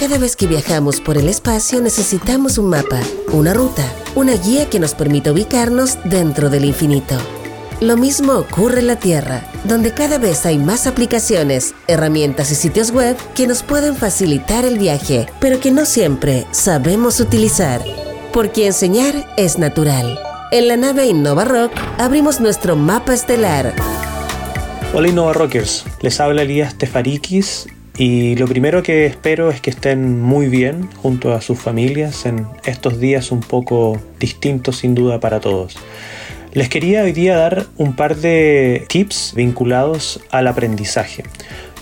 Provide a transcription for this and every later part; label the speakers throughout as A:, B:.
A: Cada vez que viajamos por el espacio necesitamos un mapa, una ruta, una guía que nos permita ubicarnos dentro del infinito. Lo mismo ocurre en la Tierra, donde cada vez hay más aplicaciones, herramientas y sitios web que nos pueden facilitar el viaje, pero que no siempre sabemos utilizar. Porque enseñar es natural. En la nave Innova Rock abrimos nuestro mapa estelar.
B: Hola Innova Rockers, les habla Elías Tefarikis y lo primero que espero es que estén muy bien junto a sus familias en estos días un poco distintos sin duda para todos. Les quería hoy día dar un par de tips vinculados al aprendizaje.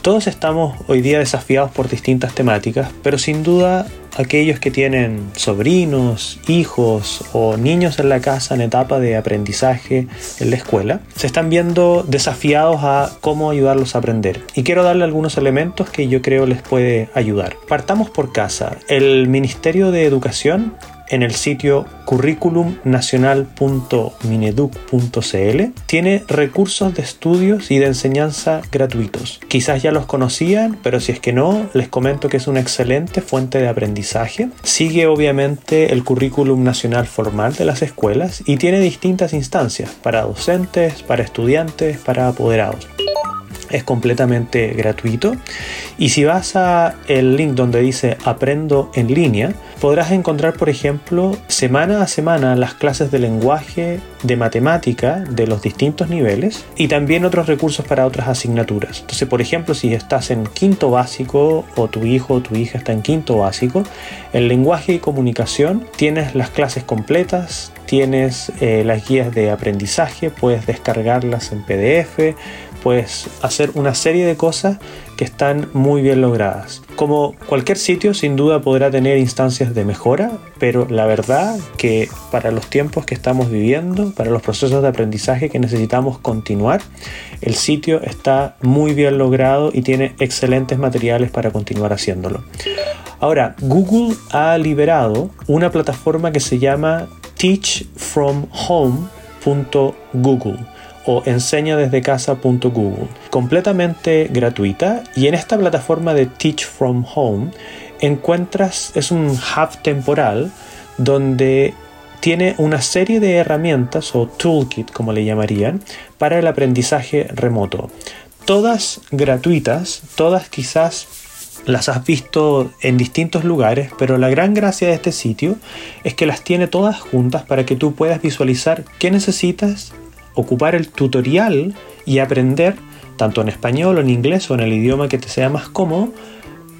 B: Todos estamos hoy día desafiados por distintas temáticas, pero sin duda aquellos que tienen sobrinos, hijos o niños en la casa en etapa de aprendizaje en la escuela, se están viendo desafiados a cómo ayudarlos a aprender. Y quiero darle algunos elementos que yo creo les puede ayudar. Partamos por casa. El Ministerio de Educación en el sitio curriculumnacional.mineduc.cl tiene recursos de estudios y de enseñanza gratuitos. Quizás ya los conocían, pero si es que no, les comento que es una excelente fuente de aprendizaje. Sigue obviamente el currículum nacional formal de las escuelas y tiene distintas instancias para docentes, para estudiantes, para apoderados es completamente gratuito y si vas a el link donde dice aprendo en línea podrás encontrar por ejemplo semana a semana las clases de lenguaje de matemática de los distintos niveles y también otros recursos para otras asignaturas entonces por ejemplo si estás en quinto básico o tu hijo o tu hija está en quinto básico en lenguaje y comunicación tienes las clases completas tienes eh, las guías de aprendizaje puedes descargarlas en pdf puedes hacer una serie de cosas que están muy bien logradas. Como cualquier sitio, sin duda podrá tener instancias de mejora, pero la verdad que para los tiempos que estamos viviendo, para los procesos de aprendizaje que necesitamos continuar, el sitio está muy bien logrado y tiene excelentes materiales para continuar haciéndolo. Ahora, Google ha liberado una plataforma que se llama teachfromhome.google o enseña desde casa.google, completamente gratuita y en esta plataforma de Teach from Home encuentras, es un hub temporal donde tiene una serie de herramientas o toolkit como le llamarían para el aprendizaje remoto. Todas gratuitas, todas quizás las has visto en distintos lugares, pero la gran gracia de este sitio es que las tiene todas juntas para que tú puedas visualizar qué necesitas ocupar el tutorial y aprender, tanto en español o en inglés o en el idioma que te sea más cómodo,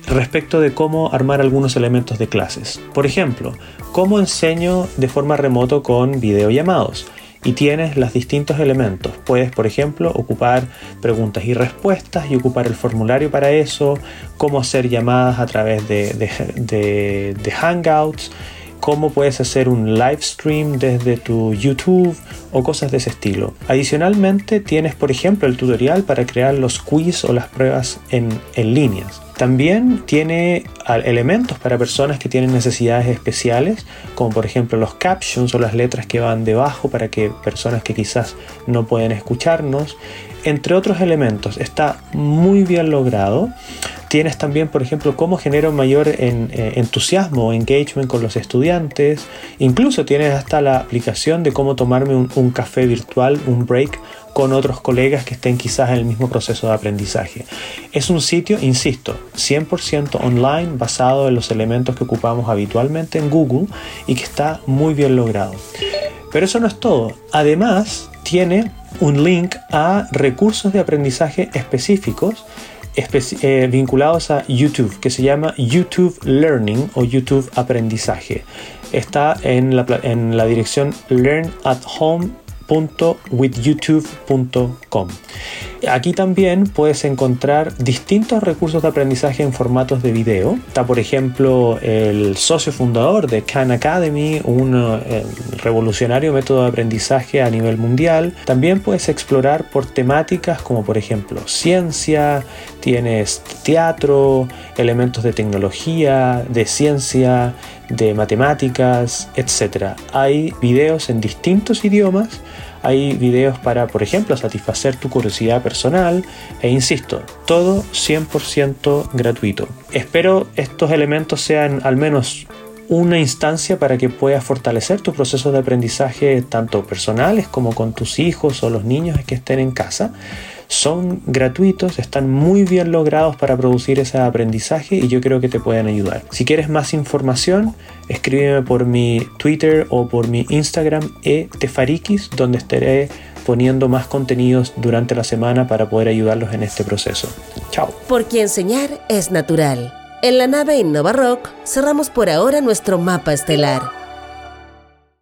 B: respecto de cómo armar algunos elementos de clases. Por ejemplo, cómo enseño de forma remoto con videollamados. Y tienes los distintos elementos. Puedes, por ejemplo, ocupar preguntas y respuestas y ocupar el formulario para eso, cómo hacer llamadas a través de, de, de Hangouts, cómo puedes hacer un live stream desde tu YouTube o cosas de ese estilo. Adicionalmente tienes por ejemplo el tutorial para crear los quiz o las pruebas en, en líneas. También tiene elementos para personas que tienen necesidades especiales, como por ejemplo los captions o las letras que van debajo para que personas que quizás no pueden escucharnos, entre otros elementos. Está muy bien logrado. Tienes también, por ejemplo, cómo genera un mayor eh, entusiasmo o engagement con los estudiantes. Incluso tienes hasta la aplicación de cómo tomarme un, café virtual, un break con otros colegas que estén quizás en el mismo proceso de aprendizaje. Es un sitio, insisto, 100% online basado en los elementos que ocupamos habitualmente en Google y que está muy bien logrado. Pero eso no es todo. Además, tiene un link a recursos de aprendizaje específicos eh, vinculados a YouTube, que se llama YouTube Learning o YouTube Aprendizaje. Está en la, en la dirección Learn at Home www.withyoutube.com. Aquí también puedes encontrar distintos recursos de aprendizaje en formatos de video. Está, por ejemplo, el socio fundador de Khan Academy, un eh, revolucionario método de aprendizaje a nivel mundial. También puedes explorar por temáticas como, por ejemplo, ciencia, tienes teatro, elementos de tecnología, de ciencia, de matemáticas, etc. Hay videos en distintos idiomas hay videos para, por ejemplo, satisfacer tu curiosidad personal e insisto, todo 100% gratuito. Espero estos elementos sean al menos una instancia para que puedas fortalecer tu proceso de aprendizaje tanto personales como con tus hijos o los niños que estén en casa. Son gratuitos, están muy bien logrados para producir ese aprendizaje y yo creo que te pueden ayudar. Si quieres más información, escríbeme por mi Twitter o por mi Instagram etefarikis, donde estaré poniendo más contenidos durante la semana para poder ayudarlos en este proceso. Chao.
A: Porque enseñar es natural. En la nave Innova Rock cerramos por ahora nuestro mapa estelar